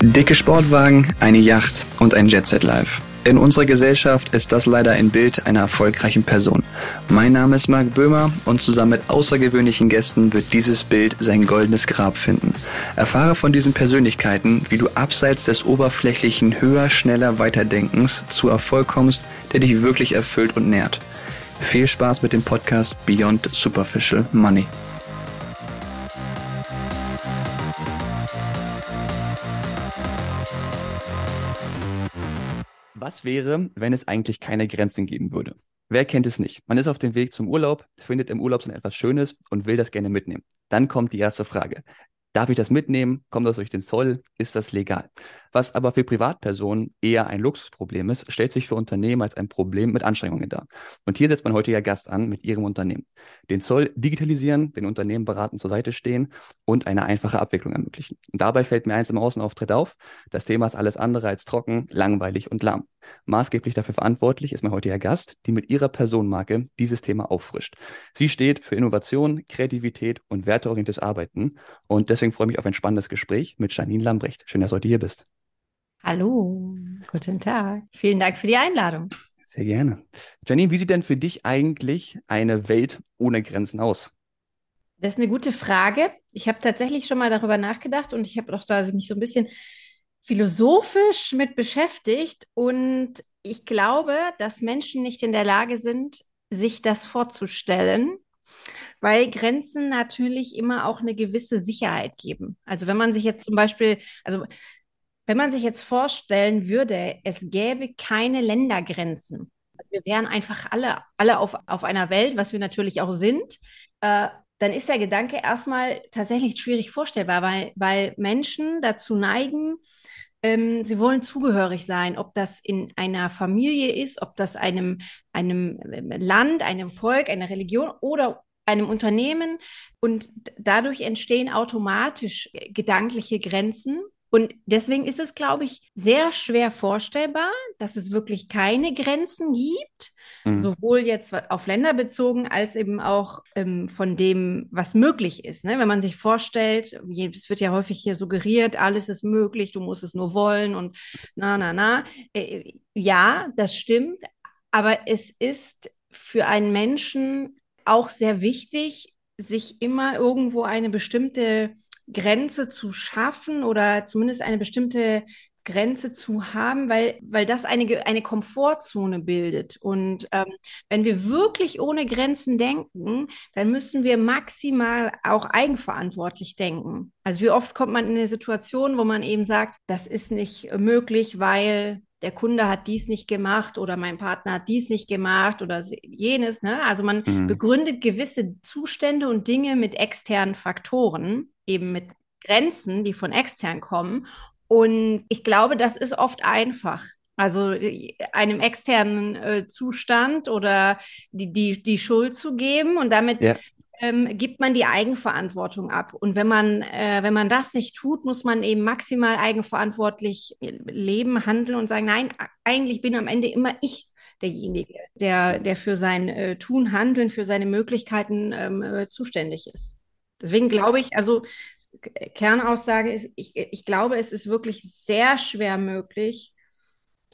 Dicke Sportwagen, eine Yacht und ein Jetset Live. In unserer Gesellschaft ist das leider ein Bild einer erfolgreichen Person. Mein Name ist Marc Böhmer und zusammen mit außergewöhnlichen Gästen wird dieses Bild sein goldenes Grab finden. Erfahre von diesen Persönlichkeiten, wie du abseits des oberflächlichen höher, schneller, weiterdenkens zu Erfolg kommst, der dich wirklich erfüllt und nährt. Viel Spaß mit dem Podcast Beyond Superficial Money. Wäre, wenn es eigentlich keine Grenzen geben würde? Wer kennt es nicht? Man ist auf dem Weg zum Urlaub, findet im Urlaub so etwas Schönes und will das gerne mitnehmen. Dann kommt die erste Frage. Darf ich das mitnehmen? Kommt das durch den Zoll? Ist das legal? Was aber für Privatpersonen eher ein Luxusproblem ist, stellt sich für Unternehmen als ein Problem mit Anstrengungen dar. Und hier setzt mein heutiger Gast an mit ihrem Unternehmen. Den Zoll digitalisieren, den Unternehmen beraten zur Seite stehen und eine einfache Abwicklung ermöglichen. Und dabei fällt mir eins im Außenauftritt auf. Das Thema ist alles andere als trocken, langweilig und lahm. Maßgeblich dafür verantwortlich ist mein heutiger Gast, die mit ihrer Personenmarke dieses Thema auffrischt. Sie steht für Innovation, Kreativität und werteorientiertes Arbeiten. Und deswegen freue ich mich auf ein spannendes Gespräch mit Janine Lambrecht. Schön, dass du heute hier bist. Hallo, guten Tag. Vielen Dank für die Einladung. Sehr gerne. Janine, wie sieht denn für dich eigentlich eine Welt ohne Grenzen aus? Das ist eine gute Frage. Ich habe tatsächlich schon mal darüber nachgedacht und ich habe auch da mich so ein bisschen philosophisch mit beschäftigt. Und ich glaube, dass Menschen nicht in der Lage sind, sich das vorzustellen, weil Grenzen natürlich immer auch eine gewisse Sicherheit geben. Also wenn man sich jetzt zum Beispiel, also wenn man sich jetzt vorstellen würde, es gäbe keine Ländergrenzen. Also wir wären einfach alle, alle auf, auf einer Welt, was wir natürlich auch sind. Äh, dann ist der Gedanke erstmal tatsächlich schwierig vorstellbar, weil, weil Menschen dazu neigen, ähm, sie wollen zugehörig sein, ob das in einer Familie ist, ob das einem, einem ähm, Land, einem Volk, einer Religion oder einem Unternehmen. Und dadurch entstehen automatisch gedankliche Grenzen, und deswegen ist es, glaube ich, sehr schwer vorstellbar, dass es wirklich keine Grenzen gibt, mhm. sowohl jetzt auf Länder bezogen als eben auch ähm, von dem, was möglich ist. Ne? Wenn man sich vorstellt, es wird ja häufig hier suggeriert, alles ist möglich, du musst es nur wollen und na, na, na. Äh, ja, das stimmt, aber es ist für einen Menschen auch sehr wichtig, sich immer irgendwo eine bestimmte Grenze zu schaffen oder zumindest eine bestimmte Grenze zu haben, weil, weil das eine, eine Komfortzone bildet. Und ähm, wenn wir wirklich ohne Grenzen denken, dann müssen wir maximal auch eigenverantwortlich denken. Also wie oft kommt man in eine Situation, wo man eben sagt, das ist nicht möglich, weil der Kunde hat dies nicht gemacht oder mein Partner hat dies nicht gemacht oder jenes. Ne? Also man mhm. begründet gewisse Zustände und Dinge mit externen Faktoren eben mit Grenzen, die von extern kommen. Und ich glaube, das ist oft einfach. Also einem externen äh, Zustand oder die, die, die Schuld zu geben und damit ja. Ähm, gibt man die Eigenverantwortung ab. Und wenn man, äh, wenn man das nicht tut, muss man eben maximal eigenverantwortlich leben, handeln und sagen, nein, eigentlich bin am Ende immer ich derjenige, der, der für sein äh, Tun, Handeln, für seine Möglichkeiten ähm, äh, zuständig ist. Deswegen glaube ich, also Kernaussage ist, ich, ich glaube, es ist wirklich sehr schwer möglich,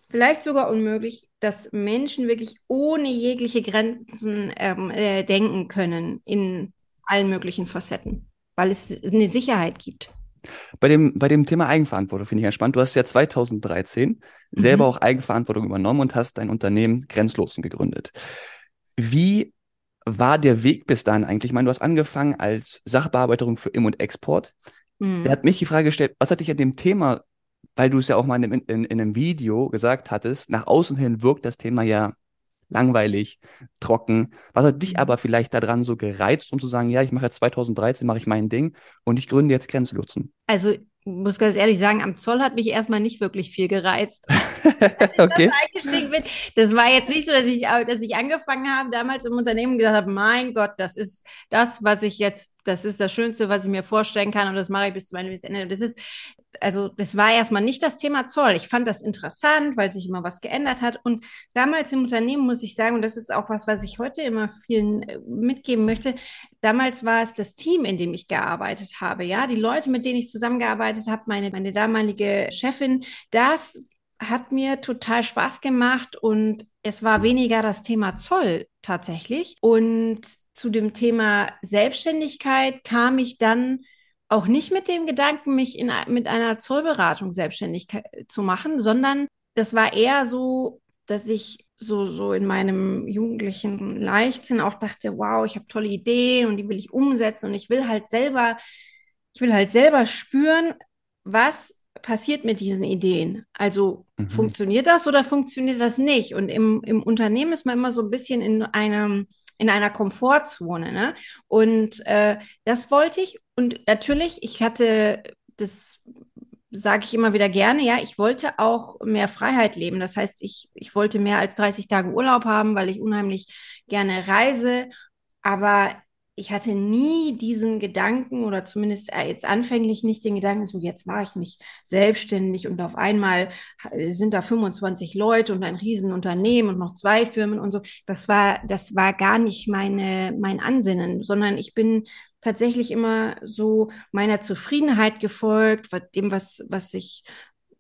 vielleicht sogar unmöglich, dass Menschen wirklich ohne jegliche Grenzen ähm, äh, denken können in allen möglichen Facetten, weil es eine Sicherheit gibt. Bei dem, bei dem Thema Eigenverantwortung finde ich ganz spannend. Du hast ja 2013 mhm. selber auch Eigenverantwortung übernommen und hast dein Unternehmen Grenzlosen gegründet. Wie war der Weg bis dahin eigentlich? Ich meine, du hast angefangen als Sachbearbeiterin für Im- und Export. Mhm. Der hat mich die Frage gestellt, was hat dich an dem Thema, weil du es ja auch mal in, in, in einem Video gesagt hattest, nach außen hin wirkt das Thema ja langweilig, trocken. Was hat dich hm. aber vielleicht daran so gereizt, um zu sagen, ja, ich mache jetzt 2013, mache ich mein Ding und ich gründe jetzt Grenzlotsen? Also muss ganz ehrlich sagen, am Zoll hat mich erstmal nicht wirklich viel gereizt. okay. Das, das war jetzt nicht so, dass ich, dass ich angefangen habe, damals im Unternehmen gesagt habe, mein Gott, das ist das, was ich jetzt das ist das Schönste, was ich mir vorstellen kann und das mache ich bis zu meinem Ende. Das ist, also das war erstmal nicht das Thema Zoll. Ich fand das interessant, weil sich immer was geändert hat. Und damals im Unternehmen muss ich sagen, und das ist auch was, was ich heute immer vielen äh, mitgeben möchte, damals war es das Team, in dem ich gearbeitet habe. Ja, die Leute, mit denen ich zusammengearbeitet habe, meine, meine damalige Chefin, das hat mir total Spaß gemacht und es war weniger das Thema Zoll tatsächlich. Und zu dem Thema Selbstständigkeit kam ich dann auch nicht mit dem Gedanken, mich in, mit einer Zollberatung selbstständig zu machen, sondern das war eher so, dass ich so, so in meinem jugendlichen Leichtsinn auch dachte, wow, ich habe tolle Ideen und die will ich umsetzen und ich will halt selber, ich will halt selber spüren, was passiert mit diesen Ideen? Also mhm. funktioniert das oder funktioniert das nicht? Und im, im Unternehmen ist man immer so ein bisschen in einem in einer Komfortzone. Ne? Und äh, das wollte ich. Und natürlich, ich hatte das sage ich immer wieder gerne, ja, ich wollte auch mehr Freiheit leben. Das heißt, ich, ich wollte mehr als 30 Tage Urlaub haben, weil ich unheimlich gerne reise. Aber ich hatte nie diesen Gedanken oder zumindest äh, jetzt anfänglich nicht den Gedanken, so jetzt mache ich mich selbstständig und auf einmal sind da 25 Leute und ein Riesenunternehmen und noch zwei Firmen und so. Das war, das war gar nicht meine, mein Ansinnen, sondern ich bin tatsächlich immer so meiner Zufriedenheit gefolgt, dem, was, was ich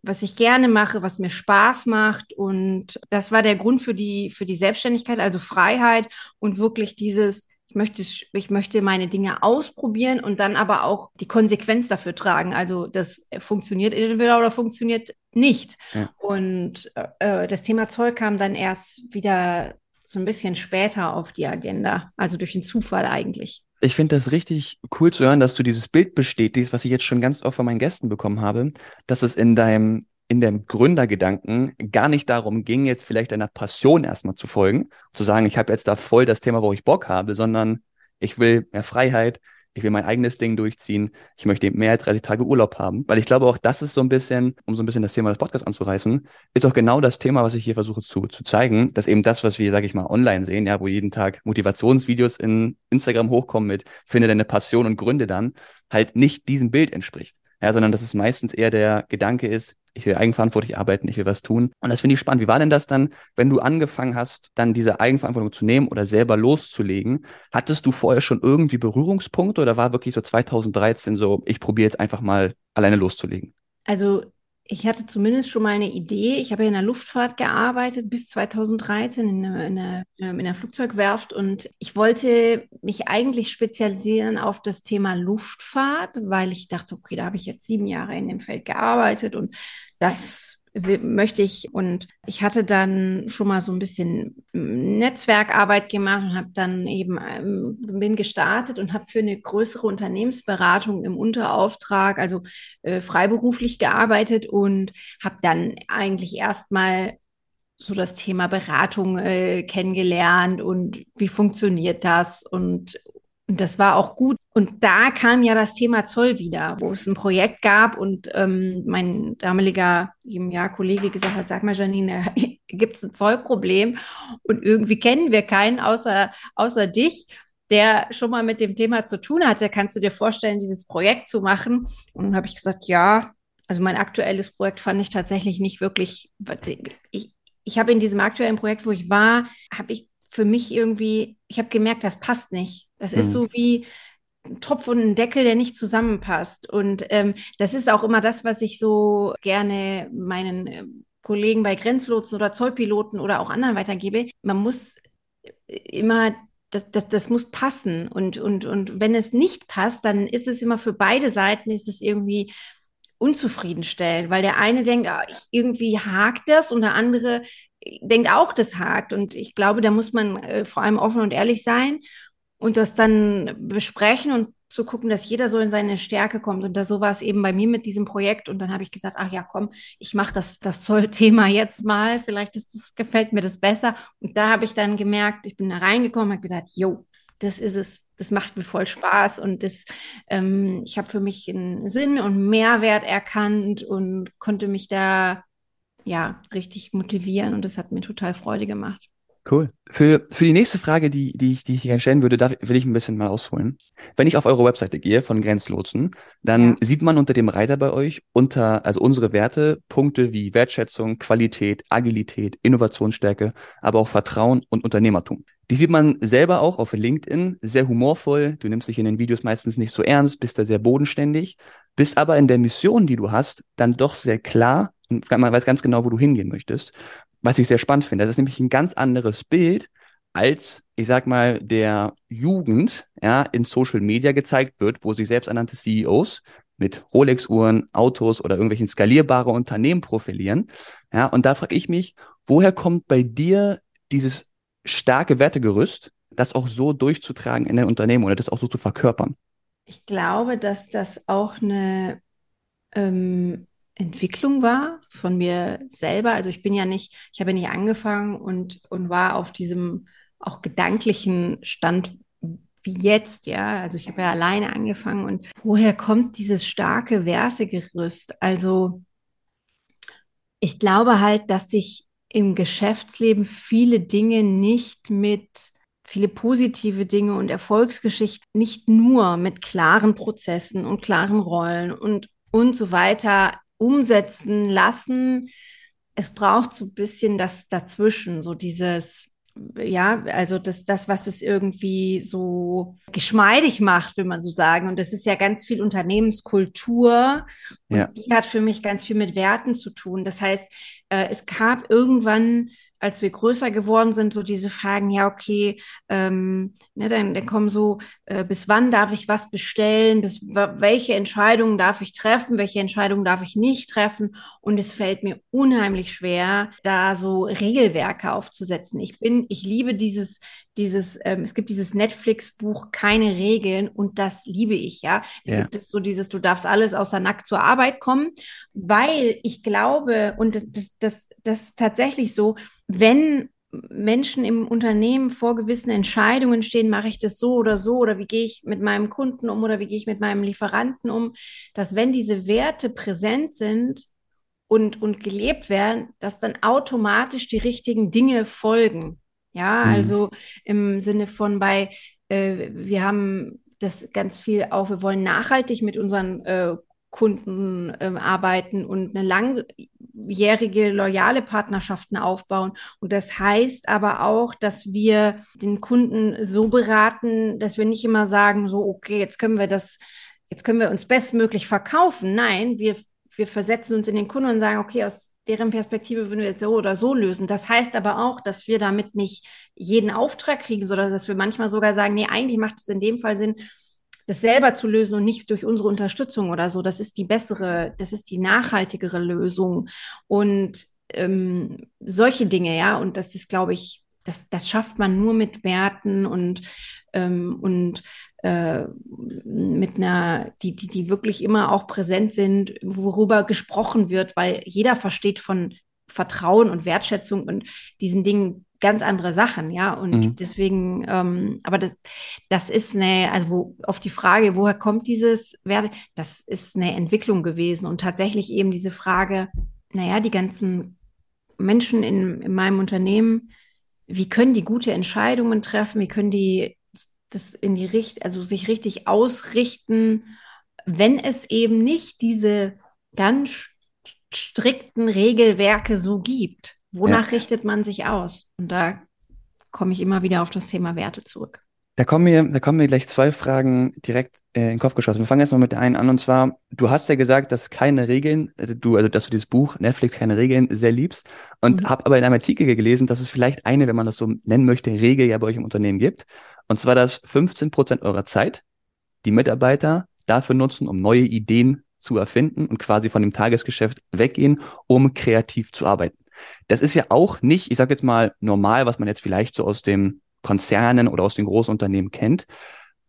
was ich gerne mache, was mir Spaß macht. Und das war der Grund für die, für die Selbstständigkeit, also Freiheit und wirklich dieses, ich möchte, ich möchte meine Dinge ausprobieren und dann aber auch die Konsequenz dafür tragen. Also das funktioniert entweder oder funktioniert nicht. Ja. Und äh, das Thema Zoll kam dann erst wieder so ein bisschen später auf die Agenda, also durch den Zufall eigentlich. Ich finde das richtig cool zu hören, dass du dieses Bild bestätigst, was ich jetzt schon ganz oft von meinen Gästen bekommen habe, dass es in deinem in dem Gründergedanken gar nicht darum ging, jetzt vielleicht einer Passion erstmal zu folgen, zu sagen, ich habe jetzt da voll das Thema, wo ich Bock habe, sondern ich will mehr Freiheit, ich will mein eigenes Ding durchziehen, ich möchte mehr als 30 Tage Urlaub haben, weil ich glaube auch, das ist so ein bisschen, um so ein bisschen das Thema des Podcasts anzureißen, ist auch genau das Thema, was ich hier versuche zu, zu zeigen, dass eben das, was wir, sage ich mal, online sehen, ja, wo jeden Tag Motivationsvideos in Instagram hochkommen mit, finde deine Passion und Gründe dann, halt nicht diesem Bild entspricht. Ja, sondern dass es meistens eher der Gedanke ist, ich will eigenverantwortlich arbeiten, ich will was tun. Und das finde ich spannend. Wie war denn das dann, wenn du angefangen hast, dann diese Eigenverantwortung zu nehmen oder selber loszulegen? Hattest du vorher schon irgendwie Berührungspunkte oder war wirklich so 2013 so, ich probiere jetzt einfach mal alleine loszulegen? Also ich hatte zumindest schon mal eine Idee. Ich habe ja in der Luftfahrt gearbeitet bis 2013 in einer, in, einer, in einer Flugzeugwerft und ich wollte mich eigentlich spezialisieren auf das Thema Luftfahrt, weil ich dachte, okay, da habe ich jetzt sieben Jahre in dem Feld gearbeitet und das möchte ich. Und ich hatte dann schon mal so ein bisschen Netzwerkarbeit gemacht und habe dann eben ähm, bin gestartet und habe für eine größere Unternehmensberatung im Unterauftrag, also äh, freiberuflich gearbeitet und habe dann eigentlich erstmal so das Thema Beratung äh, kennengelernt und wie funktioniert das und und das war auch gut. Und da kam ja das Thema Zoll wieder, wo es ein Projekt gab und ähm, mein damaliger ja, Kollege gesagt hat, sag mal Janine, gibt es ein Zollproblem und irgendwie kennen wir keinen außer, außer dich, der schon mal mit dem Thema zu tun hatte. Kannst du dir vorstellen, dieses Projekt zu machen? Und dann habe ich gesagt, ja, also mein aktuelles Projekt fand ich tatsächlich nicht wirklich, ich, ich habe in diesem aktuellen Projekt, wo ich war, habe ich für mich irgendwie, ich habe gemerkt, das passt nicht. Das mhm. ist so wie ein Topf und ein Deckel, der nicht zusammenpasst. Und ähm, das ist auch immer das, was ich so gerne meinen äh, Kollegen bei Grenzlotsen oder Zollpiloten oder auch anderen weitergebe. Man muss immer das, das, das muss passen. Und, und, und wenn es nicht passt, dann ist es immer für beide Seiten, ist es irgendwie unzufriedenstellend, weil der eine denkt, ah, ich, irgendwie hakt das und der andere denkt auch, das hakt. Und ich glaube, da muss man äh, vor allem offen und ehrlich sein und das dann besprechen und zu gucken, dass jeder so in seine Stärke kommt. Und da so war es eben bei mir mit diesem Projekt. Und dann habe ich gesagt, ach ja, komm, ich mache das, das Zollthema jetzt mal. Vielleicht ist das, gefällt mir das besser. Und da habe ich dann gemerkt, ich bin da reingekommen und habe gesagt, jo, das ist es. Das macht mir voll Spaß und das, ähm, ich habe für mich einen Sinn und Mehrwert erkannt und konnte mich da ja richtig motivieren und das hat mir total Freude gemacht. Cool. Für, für die nächste Frage, die, die, ich, die ich gerne stellen würde, darf, will ich ein bisschen mal ausholen. Wenn ich auf eure Webseite gehe von Grenzlotsen, dann ja. sieht man unter dem Reiter bei euch unter, also unsere Werte, Punkte wie Wertschätzung, Qualität, Agilität, Innovationsstärke, aber auch Vertrauen und Unternehmertum. Die sieht man selber auch auf LinkedIn, sehr humorvoll. Du nimmst dich in den Videos meistens nicht so ernst, bist da sehr bodenständig, bist aber in der Mission, die du hast, dann doch sehr klar und man weiß ganz genau, wo du hingehen möchtest was ich sehr spannend finde. Das ist nämlich ein ganz anderes Bild, als, ich sag mal, der Jugend ja, in Social Media gezeigt wird, wo sich selbsternannte CEOs mit Rolex-Uhren, Autos oder irgendwelchen skalierbare Unternehmen profilieren. Ja, und da frage ich mich, woher kommt bei dir dieses starke Wertegerüst, das auch so durchzutragen in dein Unternehmen oder das auch so zu verkörpern? Ich glaube, dass das auch eine ähm, Entwicklung war von mir selber. Also ich bin ja nicht, ich habe ja nicht angefangen und, und war auf diesem auch gedanklichen Stand wie jetzt, ja. Also ich habe ja alleine angefangen und woher kommt dieses starke Wertegerüst? Also ich glaube halt, dass sich im Geschäftsleben viele Dinge nicht mit viele positive Dinge und Erfolgsgeschichten nicht nur mit klaren Prozessen und klaren Rollen und und so weiter umsetzen lassen. Es braucht so ein bisschen das dazwischen, so dieses, ja, also das, das, was es irgendwie so geschmeidig macht, will man so sagen. Und das ist ja ganz viel Unternehmenskultur. Und ja. die hat für mich ganz viel mit Werten zu tun. Das heißt, äh, es gab irgendwann als wir größer geworden sind, so diese Fragen, ja, okay, ähm, ne, dann, dann kommen so, äh, bis wann darf ich was bestellen, bis welche Entscheidungen darf ich treffen, welche Entscheidungen darf ich nicht treffen. Und es fällt mir unheimlich schwer, da so Regelwerke aufzusetzen. Ich bin, ich liebe dieses, dieses, ähm, es gibt dieses Netflix-Buch Keine Regeln und das liebe ich, ja. Da ja. gibt es so dieses, du darfst alles außer nackt zur Arbeit kommen, weil ich glaube, und das, das, das ist tatsächlich so, wenn Menschen im Unternehmen vor gewissen Entscheidungen stehen, mache ich das so oder so oder wie gehe ich mit meinem Kunden um oder wie gehe ich mit meinem Lieferanten um, dass wenn diese Werte präsent sind und, und gelebt werden, dass dann automatisch die richtigen Dinge folgen. Ja, mhm. also im Sinne von bei, äh, wir haben das ganz viel auch, wir wollen nachhaltig mit unseren äh, Kunden äh, arbeiten und eine langjährige, loyale Partnerschaften aufbauen. Und das heißt aber auch, dass wir den Kunden so beraten, dass wir nicht immer sagen, so, okay, jetzt können wir das, jetzt können wir uns bestmöglich verkaufen. Nein, wir, wir versetzen uns in den Kunden und sagen, okay, aus deren Perspektive würden wir jetzt so oder so lösen. Das heißt aber auch, dass wir damit nicht jeden Auftrag kriegen, sondern dass wir manchmal sogar sagen, nee, eigentlich macht es in dem Fall Sinn, das selber zu lösen und nicht durch unsere Unterstützung oder so. Das ist die bessere, das ist die nachhaltigere Lösung. Und ähm, solche Dinge, ja, und das ist, glaube ich, das, das schafft man nur mit Werten und, ähm, und äh, mit einer, die, die, die wirklich immer auch präsent sind, worüber gesprochen wird, weil jeder versteht von Vertrauen und Wertschätzung und diesen Dingen ganz andere Sachen, ja. Und mhm. deswegen, ähm, aber das, das ist eine, also wo, auf die Frage, woher kommt dieses Werte, das ist eine Entwicklung gewesen und tatsächlich eben diese Frage, naja, die ganzen Menschen in, in meinem Unternehmen, wie können die gute Entscheidungen treffen, wie können die das in die Richt, also sich richtig ausrichten, wenn es eben nicht diese ganz strikten Regelwerke so gibt. Wonach ja. richtet man sich aus? Und da komme ich immer wieder auf das Thema Werte zurück. Da kommen mir, da kommen mir gleich zwei Fragen direkt äh, in den Kopf geschossen. Wir fangen jetzt mal mit der einen an und zwar, du hast ja gesagt, dass keine Regeln, also du, also dass du dieses Buch Netflix keine Regeln sehr liebst und mhm. habe aber in einem Artikel gelesen, dass es vielleicht eine, wenn man das so nennen möchte, Regel ja bei euch im Unternehmen gibt. Und zwar, dass 15 Prozent eurer Zeit die Mitarbeiter dafür nutzen, um neue Ideen zu erfinden und quasi von dem Tagesgeschäft weggehen, um kreativ zu arbeiten. Das ist ja auch nicht, ich sage jetzt mal, normal, was man jetzt vielleicht so aus den Konzernen oder aus den Großunternehmen kennt.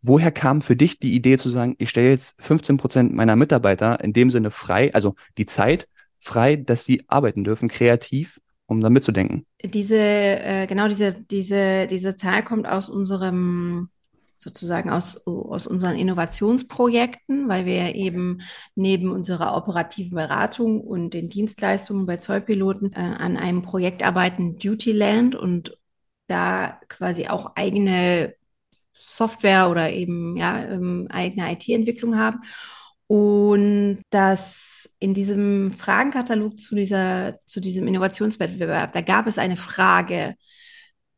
Woher kam für dich die Idee zu sagen, ich stelle jetzt 15 Prozent meiner Mitarbeiter in dem Sinne frei, also die Zeit frei, dass sie arbeiten dürfen, kreativ, um da mitzudenken? Diese, äh, genau diese, diese, diese Zahl kommt aus unserem sozusagen aus, aus unseren Innovationsprojekten, weil wir eben neben unserer operativen Beratung und den Dienstleistungen bei Zollpiloten äh, an einem Projekt arbeiten, Dutyland. Und da quasi auch eigene Software oder eben ja, ähm, eigene IT-Entwicklung haben. Und dass in diesem Fragenkatalog zu, dieser, zu diesem Innovationswettbewerb, da gab es eine Frage,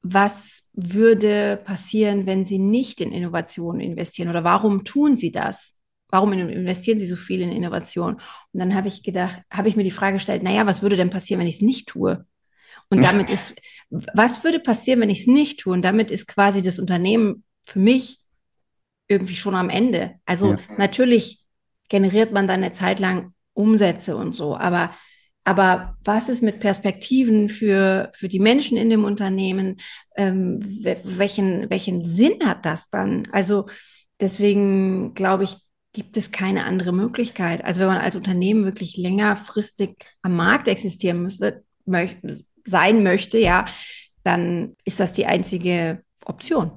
was würde passieren, wenn Sie nicht in Innovationen investieren oder warum tun Sie das? Warum investieren Sie so viel in Innovation? Und dann habe ich gedacht, habe ich mir die Frage gestellt, naja, was würde denn passieren, wenn ich es nicht tue? Und damit ist, was würde passieren, wenn ich es nicht tue? Und damit ist quasi das Unternehmen für mich irgendwie schon am Ende. Also ja. natürlich generiert man dann eine Zeit lang Umsätze und so, aber aber was ist mit Perspektiven für, für die Menschen in dem Unternehmen? Ähm, welchen, welchen Sinn hat das dann? Also deswegen glaube ich, gibt es keine andere Möglichkeit. Also wenn man als Unternehmen wirklich längerfristig am Markt existieren müsste, möch sein möchte, ja, dann ist das die einzige Option.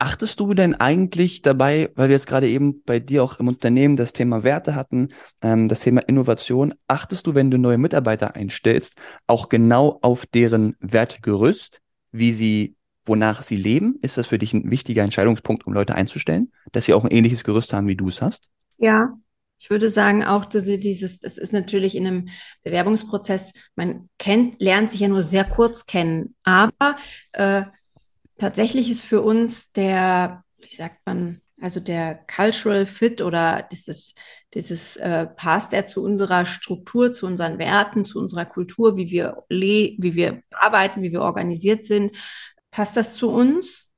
Achtest du denn eigentlich dabei, weil wir jetzt gerade eben bei dir auch im Unternehmen das Thema Werte hatten, ähm, das Thema Innovation, achtest du, wenn du neue Mitarbeiter einstellst, auch genau auf deren Wertegerüst, wie sie, wonach sie leben? Ist das für dich ein wichtiger Entscheidungspunkt, um Leute einzustellen, dass sie auch ein ähnliches Gerüst haben, wie du es hast? Ja, ich würde sagen auch, dieses, das ist natürlich in einem Bewerbungsprozess, man kennt, lernt sich ja nur sehr kurz kennen, aber äh, tatsächlich ist für uns der, wie sagt man, also der Cultural Fit oder dieses, dieses äh, passt er zu unserer Struktur, zu unseren Werten, zu unserer Kultur, wie wir le wie wir arbeiten, wie wir organisiert sind, passt das zu uns?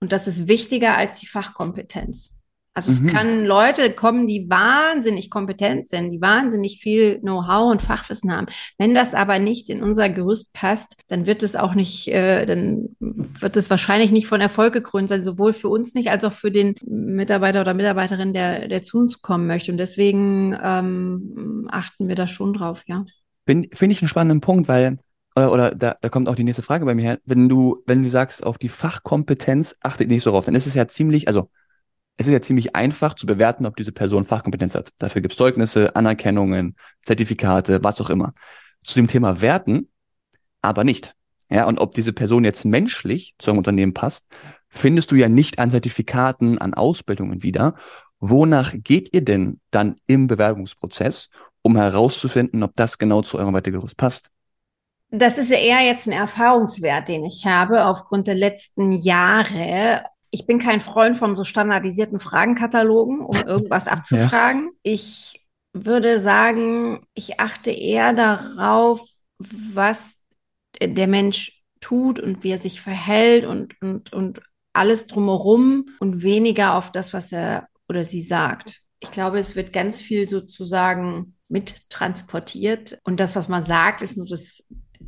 Und das ist wichtiger als die Fachkompetenz. Also mhm. es können Leute kommen, die wahnsinnig kompetent sind, die wahnsinnig viel Know-how und Fachwissen haben. Wenn das aber nicht in unser Gerüst passt, dann wird es auch nicht, äh, dann wird es wahrscheinlich nicht von Erfolg gekrönt sein, sowohl für uns nicht als auch für den Mitarbeiter oder Mitarbeiterin, der, der zu uns kommen möchte. Und deswegen ähm, achten wir da schon drauf, ja. Finde ich einen spannenden Punkt, weil oder, oder da, da kommt auch die nächste Frage bei mir her. Wenn du, wenn du sagst, auf die Fachkompetenz achtet nicht so drauf, dann ist es ja ziemlich, also es ist ja ziemlich einfach zu bewerten, ob diese Person Fachkompetenz hat. Dafür gibt es Zeugnisse, Anerkennungen, Zertifikate, was auch immer. Zu dem Thema Werten aber nicht. Ja, und ob diese Person jetzt menschlich zu einem Unternehmen passt, findest du ja nicht an Zertifikaten, an Ausbildungen wieder. Wonach geht ihr denn dann im Bewerbungsprozess, um herauszufinden, ob das genau zu eurem Wertegerüst passt? Das ist ja eher jetzt ein Erfahrungswert, den ich habe aufgrund der letzten Jahre ich bin kein Freund von so standardisierten Fragenkatalogen, um irgendwas abzufragen. Ja. Ich würde sagen, ich achte eher darauf, was der Mensch tut und wie er sich verhält und, und, und alles drumherum und weniger auf das, was er oder sie sagt. Ich glaube, es wird ganz viel sozusagen mittransportiert und das, was man sagt, ist nur das,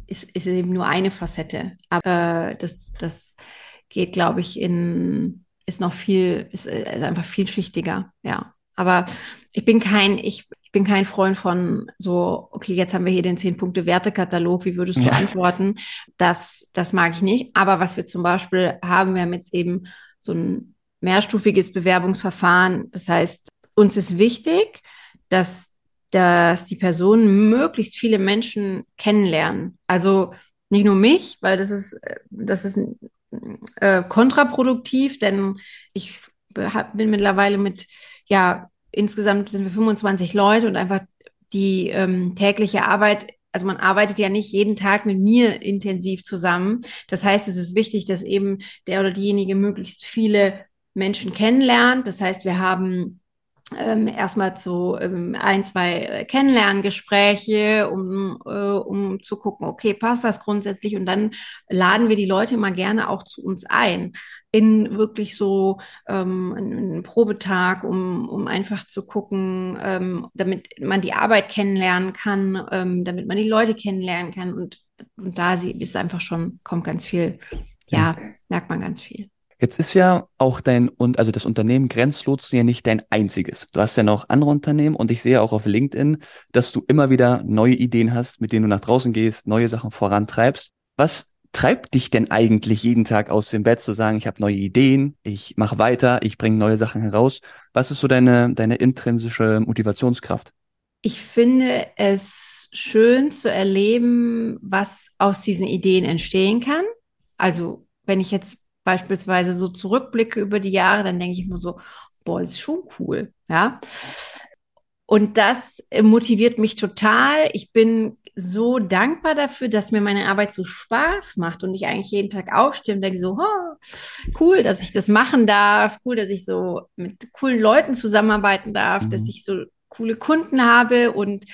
ist, ist eben nur eine Facette. Aber äh, das, das geht, glaube ich, in, ist noch viel, ist, ist einfach vielschichtiger, ja. Aber ich bin kein, ich, ich bin kein Freund von so, okay, jetzt haben wir hier den zehn-Punkte-Wertekatalog, wie würdest du ja. antworten? Das, das mag ich nicht. Aber was wir zum Beispiel haben, wir haben jetzt eben so ein mehrstufiges Bewerbungsverfahren. Das heißt, uns ist wichtig, dass, dass die Personen möglichst viele Menschen kennenlernen. Also nicht nur mich, weil das ist, das ist äh, kontraproduktiv, denn ich bin mittlerweile mit, ja, insgesamt sind wir 25 Leute und einfach die ähm, tägliche Arbeit, also man arbeitet ja nicht jeden Tag mit mir intensiv zusammen. Das heißt, es ist wichtig, dass eben der oder diejenige möglichst viele Menschen kennenlernt. Das heißt, wir haben ähm, erstmal zu ähm, ein, zwei Kennenlerngespräche, um, äh, um zu gucken, okay, passt das grundsätzlich? Und dann laden wir die Leute mal gerne auch zu uns ein in wirklich so ähm, einen Probetag, um, um einfach zu gucken, ähm, damit man die Arbeit kennenlernen kann, ähm, damit man die Leute kennenlernen kann. Und, und da ist einfach schon, kommt ganz viel, ja, merkt man ganz viel. Jetzt ist ja auch dein und also das Unternehmen Grenzlotsen ja nicht dein einziges. Du hast ja noch andere Unternehmen und ich sehe auch auf LinkedIn, dass du immer wieder neue Ideen hast, mit denen du nach draußen gehst, neue Sachen vorantreibst. Was treibt dich denn eigentlich jeden Tag aus dem Bett zu sagen, ich habe neue Ideen, ich mache weiter, ich bringe neue Sachen heraus? Was ist so deine deine intrinsische Motivationskraft? Ich finde es schön zu erleben, was aus diesen Ideen entstehen kann Also wenn ich jetzt beispielsweise so zurückblicke über die Jahre, dann denke ich mir so, boah, ist schon cool, ja. Und das motiviert mich total. Ich bin so dankbar dafür, dass mir meine Arbeit so Spaß macht und ich eigentlich jeden Tag aufstehe und denke so, oh, cool, dass ich das machen darf, cool, dass ich so mit coolen Leuten zusammenarbeiten darf, mhm. dass ich so coole Kunden habe und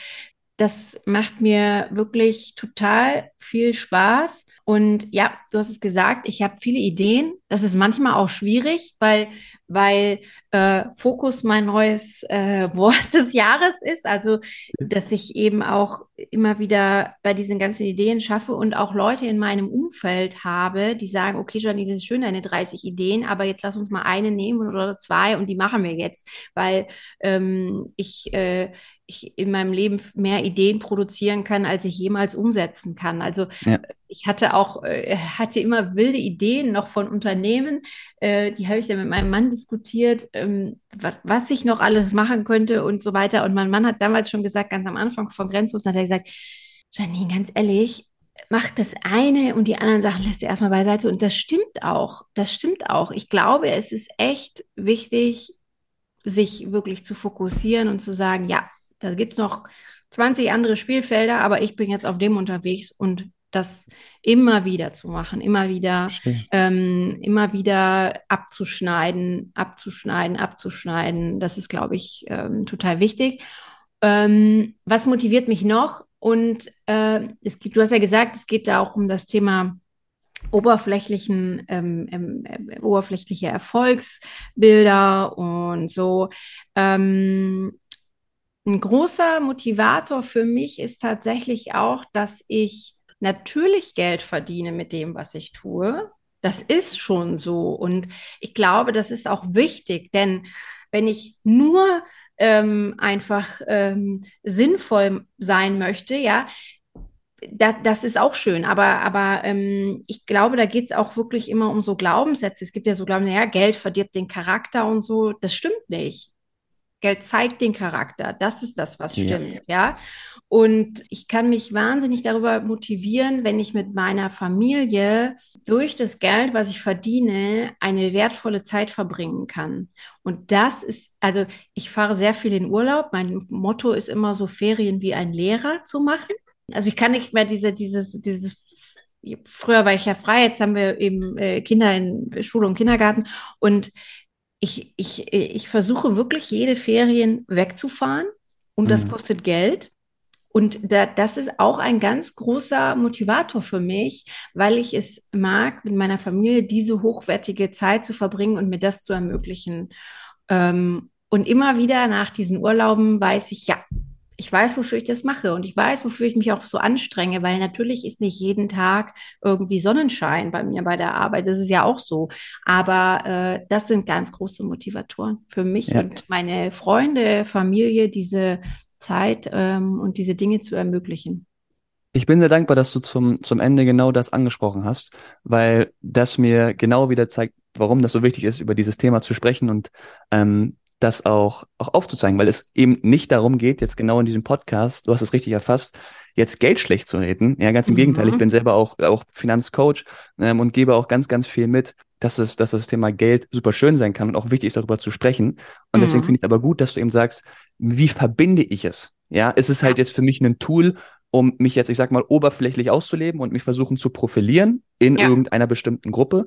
das macht mir wirklich total viel Spaß. Und ja, du hast es gesagt, ich habe viele Ideen. Das ist manchmal auch schwierig, weil, weil äh, Fokus mein neues äh, Wort des Jahres ist. Also, dass ich eben auch immer wieder bei diesen ganzen Ideen schaffe und auch Leute in meinem Umfeld habe, die sagen, okay, Janine, das ist schön, deine 30 Ideen, aber jetzt lass uns mal eine nehmen oder zwei und die machen wir jetzt, weil ähm, ich äh, ich in meinem Leben mehr Ideen produzieren kann, als ich jemals umsetzen kann. Also ja. ich hatte auch, äh, hatte immer wilde Ideen noch von Unternehmen. Äh, die habe ich dann mit meinem Mann diskutiert, ähm, was, was, ich noch alles machen könnte und so weiter. Und mein Mann hat damals schon gesagt, ganz am Anfang von Grenzlos, hat er gesagt, Janine, ganz ehrlich, mach das eine und die anderen Sachen lässt du erstmal beiseite. Und das stimmt auch. Das stimmt auch. Ich glaube, es ist echt wichtig, sich wirklich zu fokussieren und zu sagen, ja, da gibt es noch 20 andere Spielfelder, aber ich bin jetzt auf dem unterwegs und das immer wieder zu machen, immer wieder, ähm, immer wieder abzuschneiden, abzuschneiden, abzuschneiden. Das ist, glaube ich, ähm, total wichtig. Ähm, was motiviert mich noch? Und äh, es gibt, du hast ja gesagt, es geht da auch um das Thema oberflächlichen, ähm, ähm, äh, oberflächliche Erfolgsbilder und so. Ähm, ein großer Motivator für mich ist tatsächlich auch, dass ich natürlich Geld verdiene mit dem, was ich tue. Das ist schon so. Und ich glaube, das ist auch wichtig, denn wenn ich nur ähm, einfach ähm, sinnvoll sein möchte, ja, da, das ist auch schön, aber, aber ähm, ich glaube, da geht es auch wirklich immer um so Glaubenssätze. Es gibt ja so Glauben, ja, Geld verdirbt den Charakter und so. Das stimmt nicht. Geld zeigt den Charakter. Das ist das, was stimmt, ja. ja. Und ich kann mich wahnsinnig darüber motivieren, wenn ich mit meiner Familie durch das Geld, was ich verdiene, eine wertvolle Zeit verbringen kann. Und das ist, also ich fahre sehr viel in Urlaub. Mein Motto ist immer so Ferien wie ein Lehrer zu machen. Also ich kann nicht mehr diese, dieses, dieses Früher war ich ja frei, jetzt haben wir eben äh, Kinder in Schule und Kindergarten und ich, ich, ich versuche wirklich jede Ferien wegzufahren und das mhm. kostet Geld. Und da, das ist auch ein ganz großer Motivator für mich, weil ich es mag, mit meiner Familie diese hochwertige Zeit zu verbringen und mir das zu ermöglichen. Ähm, und immer wieder nach diesen Urlauben weiß ich, ja, ich weiß, wofür ich das mache und ich weiß, wofür ich mich auch so anstrenge, weil natürlich ist nicht jeden Tag irgendwie Sonnenschein bei mir bei der Arbeit. Das ist ja auch so. Aber äh, das sind ganz große Motivatoren für mich ja. und meine Freunde, Familie, diese Zeit ähm, und diese Dinge zu ermöglichen. Ich bin sehr dankbar, dass du zum, zum Ende genau das angesprochen hast, weil das mir genau wieder zeigt, warum das so wichtig ist, über dieses Thema zu sprechen und ähm, das auch, auch aufzuzeigen, weil es eben nicht darum geht, jetzt genau in diesem Podcast, du hast es richtig erfasst, jetzt Geld schlecht zu reden. Ja, ganz im mhm. Gegenteil. Ich bin selber auch, auch Finanzcoach ähm, und gebe auch ganz, ganz viel mit, dass es, dass das Thema Geld super schön sein kann und auch wichtig ist, darüber zu sprechen. Und mhm. deswegen finde ich es aber gut, dass du eben sagst, wie verbinde ich es? Ja, es ist halt jetzt für mich ein Tool, um mich jetzt, ich sag mal, oberflächlich auszuleben und mich versuchen zu profilieren in ja. irgendeiner bestimmten Gruppe.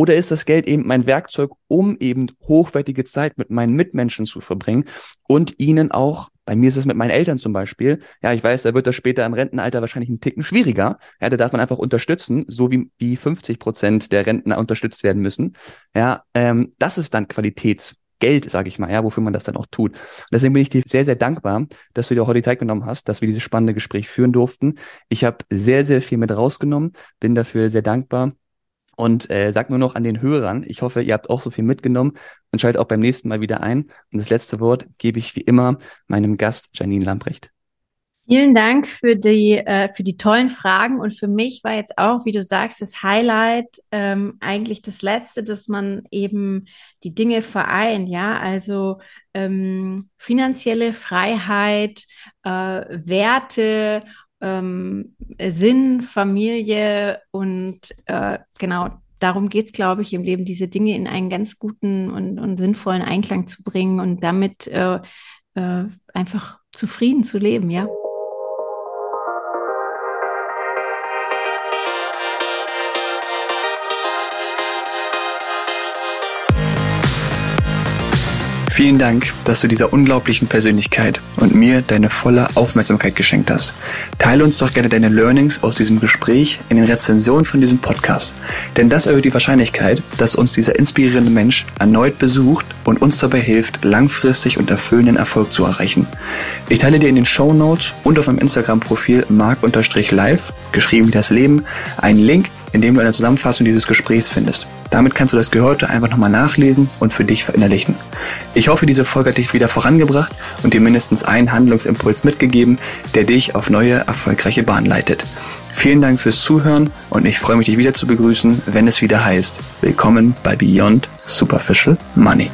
Oder ist das Geld eben mein Werkzeug, um eben hochwertige Zeit mit meinen Mitmenschen zu verbringen und ihnen auch, bei mir ist es mit meinen Eltern zum Beispiel, ja, ich weiß, da wird das später im Rentenalter wahrscheinlich einen Ticken schwieriger. Ja, da darf man einfach unterstützen, so wie, wie 50 Prozent der Rentner unterstützt werden müssen. Ja, ähm, das ist dann Qualitätsgeld, sage ich mal, ja, wofür man das dann auch tut. deswegen bin ich dir sehr, sehr dankbar, dass du dir heute die Zeit genommen hast, dass wir dieses spannende Gespräch führen durften. Ich habe sehr, sehr viel mit rausgenommen, bin dafür sehr dankbar und äh, sag nur noch an den Hörern, ich hoffe, ihr habt auch so viel mitgenommen und schaltet auch beim nächsten Mal wieder ein. Und das letzte Wort gebe ich wie immer meinem Gast Janine Lamprecht. Vielen Dank für die, äh, für die tollen Fragen. Und für mich war jetzt auch, wie du sagst, das Highlight ähm, eigentlich das Letzte, dass man eben die Dinge vereint. Ja, also ähm, finanzielle Freiheit, äh, Werte ähm, Sinn, Familie und äh, genau darum geht es, glaube ich, im Leben, diese Dinge in einen ganz guten und, und sinnvollen Einklang zu bringen und damit äh, äh, einfach zufrieden zu leben, ja. Vielen Dank, dass du dieser unglaublichen Persönlichkeit und mir deine volle Aufmerksamkeit geschenkt hast. Teile uns doch gerne deine Learnings aus diesem Gespräch in den Rezensionen von diesem Podcast. Denn das erhöht die Wahrscheinlichkeit, dass uns dieser inspirierende Mensch erneut besucht und uns dabei hilft, langfristig und erfüllenden Erfolg zu erreichen. Ich teile dir in den Show Notes und auf meinem Instagram-Profil mark-live, geschrieben wie das Leben, einen Link, in dem du eine Zusammenfassung dieses Gesprächs findest. Damit kannst du das Gehörte einfach nochmal nachlesen und für dich verinnerlichen. Ich hoffe, diese Folge hat dich wieder vorangebracht und dir mindestens einen Handlungsimpuls mitgegeben, der dich auf neue, erfolgreiche Bahn leitet. Vielen Dank fürs Zuhören und ich freue mich, dich wieder zu begrüßen, wenn es wieder heißt, willkommen bei Beyond Superficial Money.